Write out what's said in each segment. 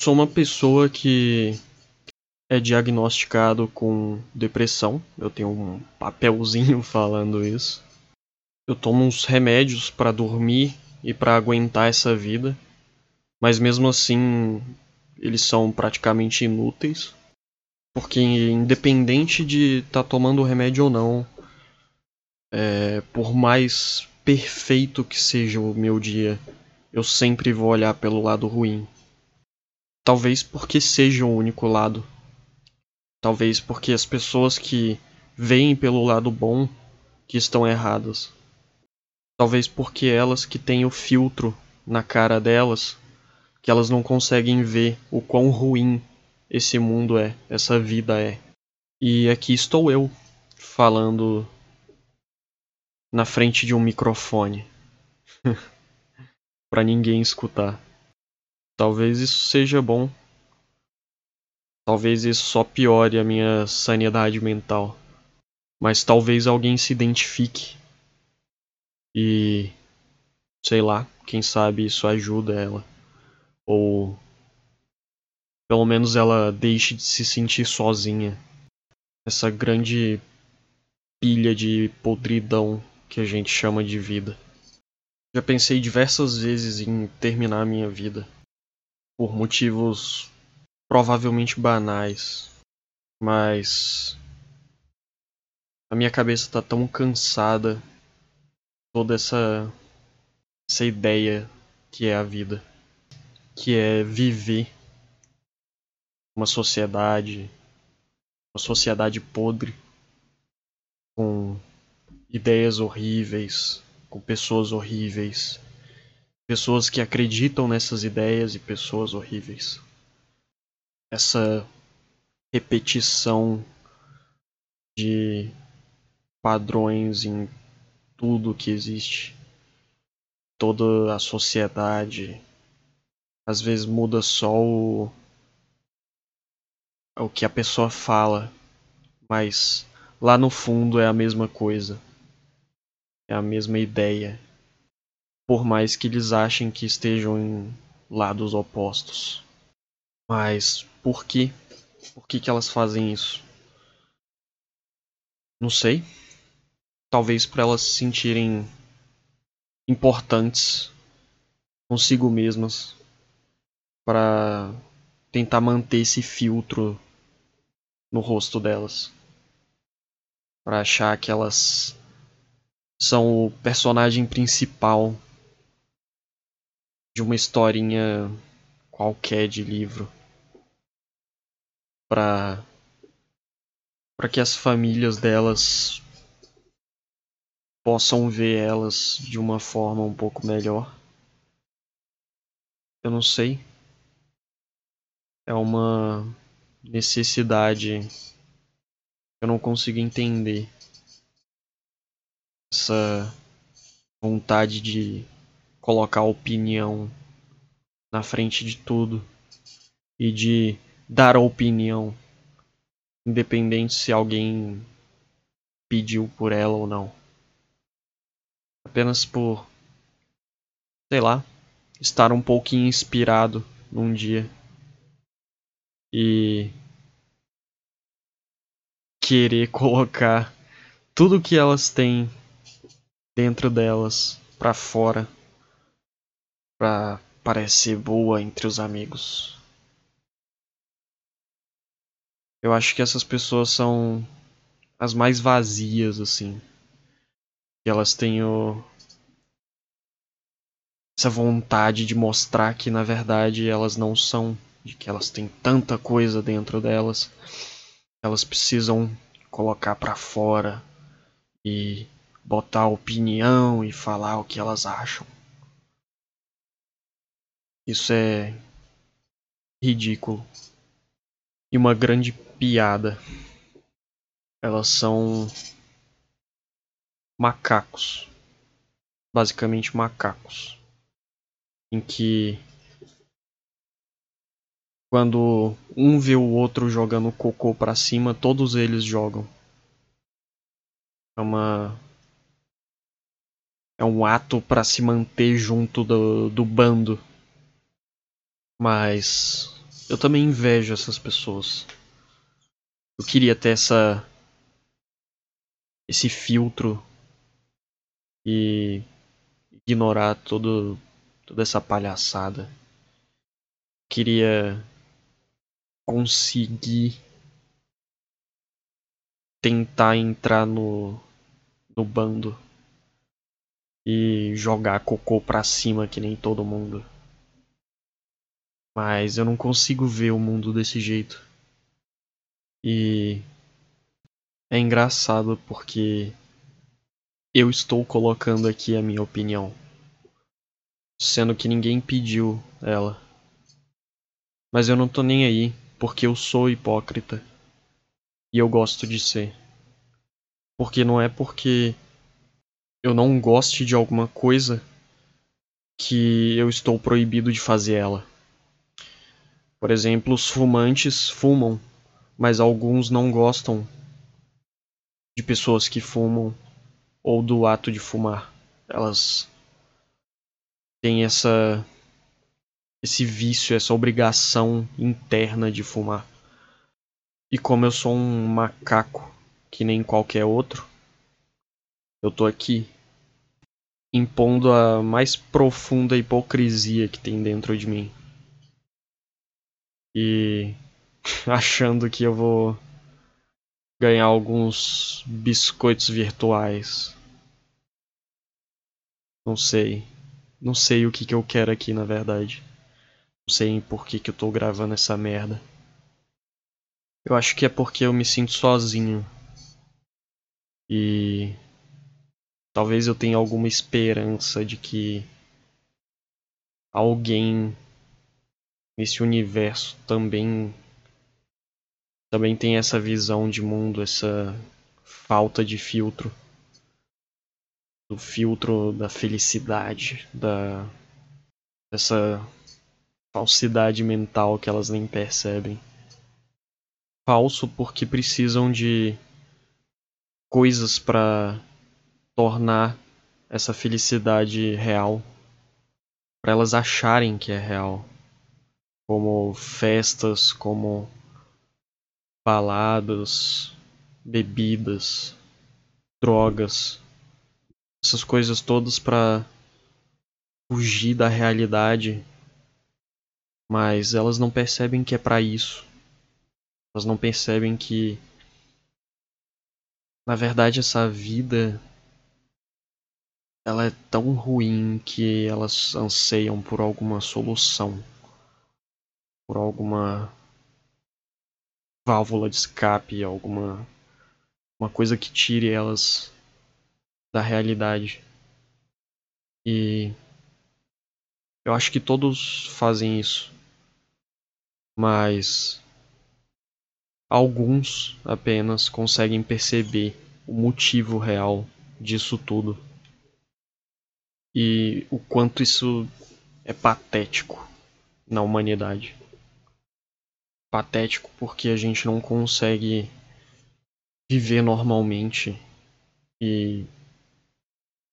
Sou uma pessoa que é diagnosticado com depressão. Eu tenho um papelzinho falando isso. Eu tomo uns remédios para dormir e para aguentar essa vida, mas mesmo assim eles são praticamente inúteis, porque independente de estar tá tomando remédio ou não, é, por mais perfeito que seja o meu dia, eu sempre vou olhar pelo lado ruim. Talvez porque seja o único lado. Talvez porque as pessoas que veem pelo lado bom que estão erradas. Talvez porque elas que têm o filtro na cara delas, que elas não conseguem ver o quão ruim esse mundo é, essa vida é. E aqui estou eu, falando na frente de um microfone. para ninguém escutar. Talvez isso seja bom. Talvez isso só piore a minha sanidade mental. Mas talvez alguém se identifique e sei lá, quem sabe isso ajuda ela. Ou pelo menos ela deixe de se sentir sozinha. Essa grande pilha de podridão que a gente chama de vida. Já pensei diversas vezes em terminar a minha vida. Por motivos provavelmente banais. Mas. A minha cabeça tá tão cansada toda essa essa ideia que é a vida, que é viver uma sociedade, uma sociedade podre com ideias horríveis, com pessoas horríveis, pessoas que acreditam nessas ideias e pessoas horríveis. Essa repetição de padrões em tudo que existe, toda a sociedade. Às vezes muda só o, o que a pessoa fala, mas lá no fundo é a mesma coisa, é a mesma ideia, por mais que eles achem que estejam em lados opostos. Mas por que? Por que, que elas fazem isso? Não sei talvez para elas se sentirem importantes consigo mesmas para tentar manter esse filtro no rosto delas para achar que elas são o personagem principal de uma historinha qualquer de livro para para que as famílias delas possam ver elas de uma forma um pouco melhor. Eu não sei. É uma necessidade que eu não consigo entender. Essa vontade de colocar opinião na frente de tudo e de dar a opinião, independente se alguém pediu por ela ou não. Apenas por, sei lá, estar um pouquinho inspirado num dia e querer colocar tudo que elas têm dentro delas para fora para parecer boa entre os amigos. Eu acho que essas pessoas são as mais vazias assim que elas têm o... essa vontade de mostrar que na verdade elas não são, de que elas têm tanta coisa dentro delas, elas precisam colocar para fora e botar opinião e falar o que elas acham. Isso é ridículo e uma grande piada. Elas são macacos, basicamente macacos, em que quando um vê o outro jogando cocô para cima, todos eles jogam. É uma é um ato para se manter junto do, do bando. Mas eu também invejo essas pessoas. Eu queria ter essa esse filtro e ignorar todo toda essa palhaçada. Queria conseguir tentar entrar no no bando e jogar cocô pra cima que nem todo mundo. Mas eu não consigo ver o mundo desse jeito. E é engraçado porque eu estou colocando aqui a minha opinião, sendo que ninguém pediu ela. Mas eu não tô nem aí, porque eu sou hipócrita. E eu gosto de ser. Porque não é porque eu não goste de alguma coisa que eu estou proibido de fazer ela. Por exemplo, os fumantes fumam, mas alguns não gostam de pessoas que fumam ou do ato de fumar. Elas têm essa esse vício, essa obrigação interna de fumar. E como eu sou um macaco que nem qualquer outro, eu tô aqui impondo a mais profunda hipocrisia que tem dentro de mim. E achando que eu vou ganhar alguns biscoitos virtuais. Não sei. Não sei o que, que eu quero aqui, na verdade. Não sei por que, que eu tô gravando essa merda. Eu acho que é porque eu me sinto sozinho. E talvez eu tenha alguma esperança de que alguém nesse universo também também tem essa visão de mundo, essa falta de filtro do filtro da felicidade, da dessa falsidade mental que elas nem percebem. Falso porque precisam de coisas para tornar essa felicidade real, para elas acharem que é real, como festas, como baladas, bebidas, drogas, essas coisas todas para fugir da realidade, mas elas não percebem que é para isso. Elas não percebem que na verdade essa vida ela é tão ruim que elas anseiam por alguma solução, por alguma válvula de escape, alguma uma coisa que tire elas da realidade. E eu acho que todos fazem isso. Mas alguns apenas conseguem perceber o motivo real disso tudo e o quanto isso é patético na humanidade. Patético porque a gente não consegue viver normalmente e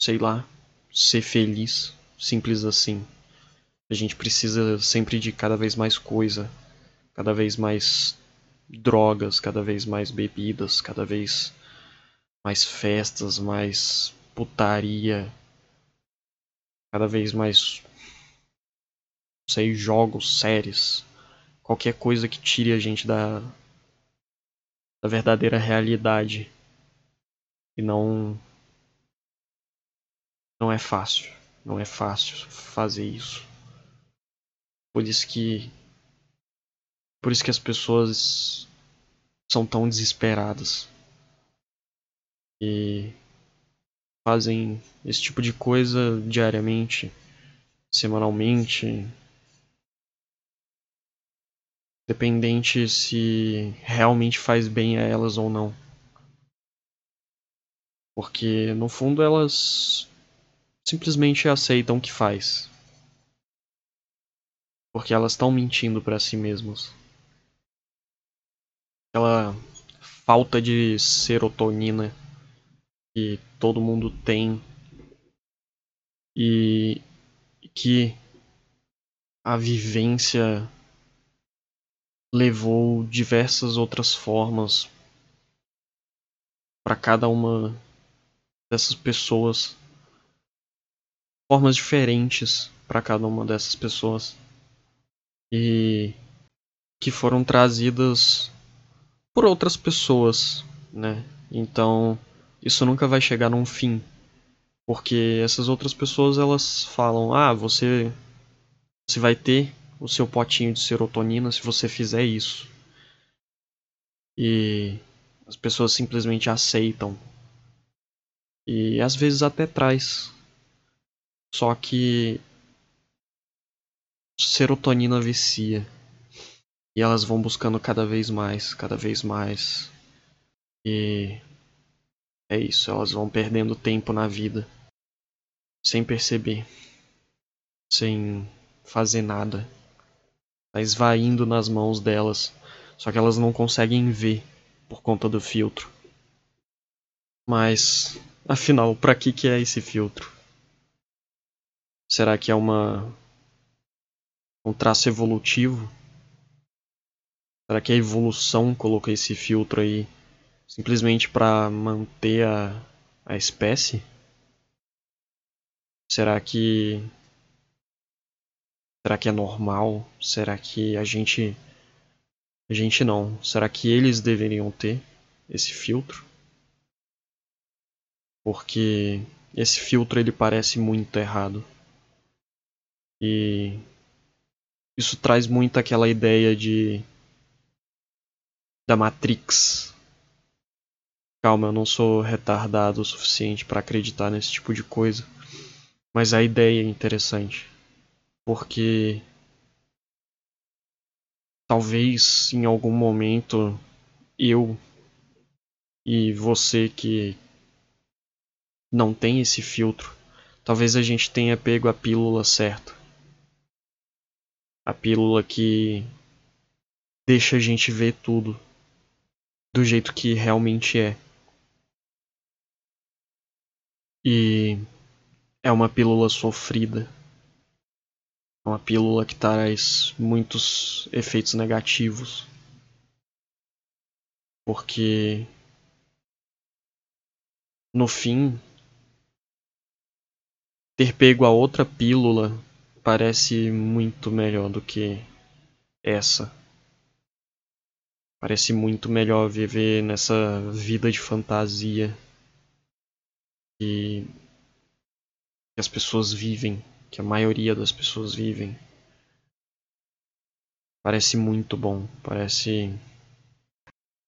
sei lá, ser feliz, simples assim. A gente precisa sempre de cada vez mais coisa, cada vez mais drogas, cada vez mais bebidas, cada vez mais festas, mais putaria, cada vez mais sei jogos, séries, qualquer coisa que tire a gente da da verdadeira realidade e não não é fácil, não é fácil fazer isso. Por isso que por isso que as pessoas são tão desesperadas e fazem esse tipo de coisa diariamente, semanalmente, dependente se realmente faz bem a elas ou não. Porque no fundo elas simplesmente aceitam o que faz. Porque elas estão mentindo para si mesmas. Aquela falta de serotonina que todo mundo tem e que a vivência levou diversas outras formas para cada uma dessas pessoas, formas diferentes para cada uma dessas pessoas e que foram trazidas por outras pessoas, né? Então, isso nunca vai chegar num fim. Porque essas outras pessoas elas falam: "Ah, você você vai ter o seu potinho de serotonina se você fizer isso". E as pessoas simplesmente aceitam. E às vezes até traz. Só que serotonina vicia. E elas vão buscando cada vez mais, cada vez mais. E é isso, elas vão perdendo tempo na vida sem perceber, sem fazer nada. Tá esvaindo nas mãos delas, só que elas não conseguem ver por conta do filtro. Mas, afinal, para que que é esse filtro? Será que é uma um traço evolutivo? Será que a evolução colocou esse filtro aí simplesmente para manter a, a espécie? Será que será que é normal? Será que a gente a gente não? Será que eles deveriam ter esse filtro? Porque esse filtro ele parece muito errado. E isso traz muito aquela ideia de da Matrix, Calma, eu não sou retardado o suficiente para acreditar nesse tipo de coisa. Mas a ideia é interessante. Porque talvez em algum momento eu e você que não tem esse filtro, talvez a gente tenha pego a pílula certa. A pílula que deixa a gente ver tudo do jeito que realmente é. E é uma pílula sofrida. É uma pílula que traz muitos efeitos negativos. Porque no fim ter pego a outra pílula parece muito melhor do que essa. Parece muito melhor viver nessa vida de fantasia que, que as pessoas vivem, que a maioria das pessoas vivem. Parece muito bom, parece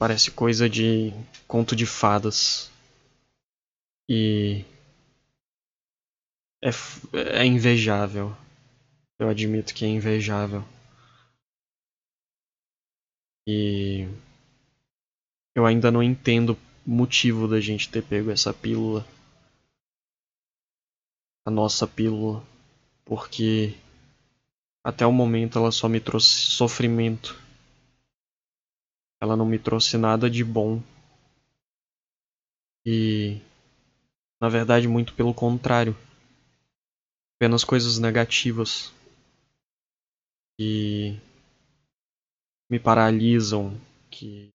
parece coisa de conto de fadas. E é, é invejável. Eu admito que é invejável. E eu ainda não entendo o motivo da gente ter pego essa pílula a nossa pílula, porque até o momento ela só me trouxe sofrimento. Ela não me trouxe nada de bom. E na verdade, muito pelo contrário. Apenas coisas negativas que me paralisam, que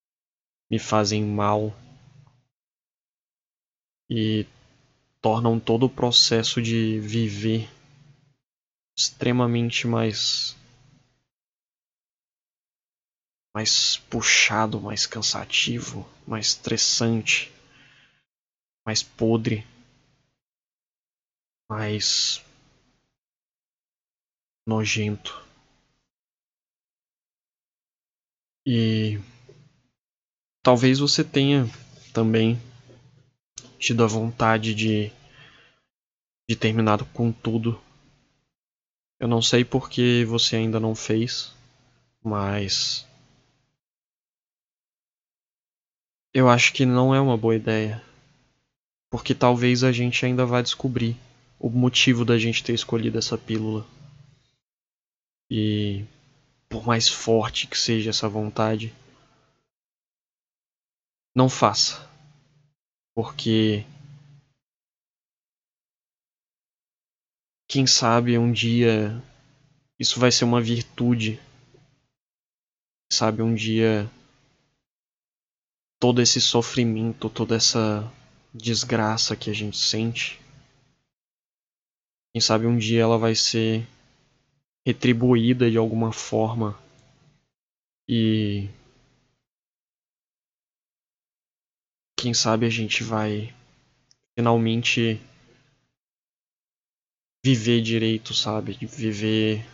me fazem mal. E tornam todo o processo de viver extremamente mais mais puxado, mais cansativo, mais estressante, mais podre, mais nojento. E talvez você tenha também tido a vontade de, de terminar com tudo. Eu não sei porque você ainda não fez, mas. Eu acho que não é uma boa ideia. Porque talvez a gente ainda vá descobrir o motivo da gente ter escolhido essa pílula. E por mais forte que seja essa vontade, não faça porque quem sabe um dia isso vai ser uma virtude. sabe um dia todo esse sofrimento, toda essa desgraça que a gente sente, quem sabe um dia ela vai ser retribuída de alguma forma e quem sabe a gente vai finalmente viver direito, sabe? Viver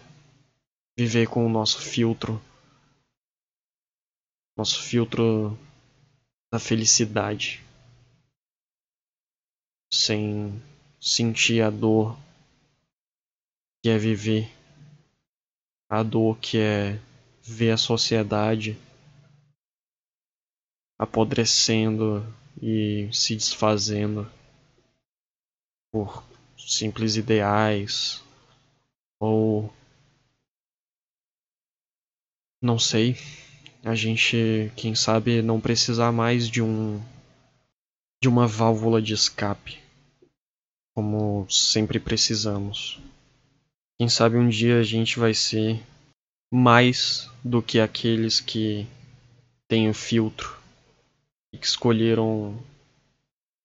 viver com o nosso filtro. Nosso filtro da felicidade. Sem sentir a dor que é viver, a dor que é ver a sociedade apodrecendo e se desfazendo por simples ideais ou não sei, a gente, quem sabe, não precisar mais de um de uma válvula de escape como sempre precisamos. Quem sabe um dia a gente vai ser mais do que aqueles que têm o filtro e que escolheram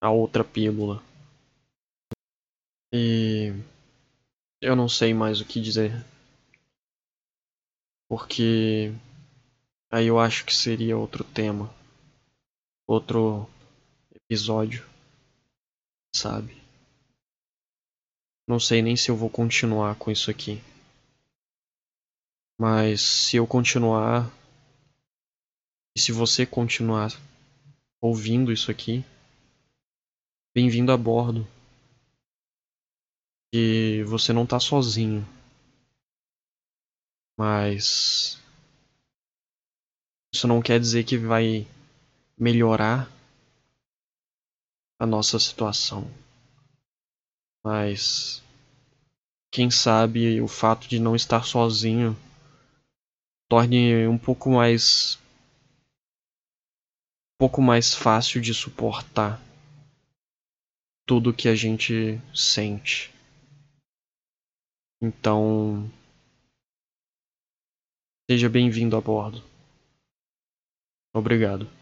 a outra pílula. E eu não sei mais o que dizer. Porque aí eu acho que seria outro tema. Outro episódio. Sabe? Não sei nem se eu vou continuar com isso aqui. Mas se eu continuar. E se você continuar ouvindo isso aqui, bem-vindo a bordo. E você não tá sozinho. Mas. Isso não quer dizer que vai melhorar a nossa situação. Mas quem sabe o fato de não estar sozinho torne um pouco mais um pouco mais fácil de suportar tudo que a gente sente. Então, seja bem-vindo a bordo. Obrigado.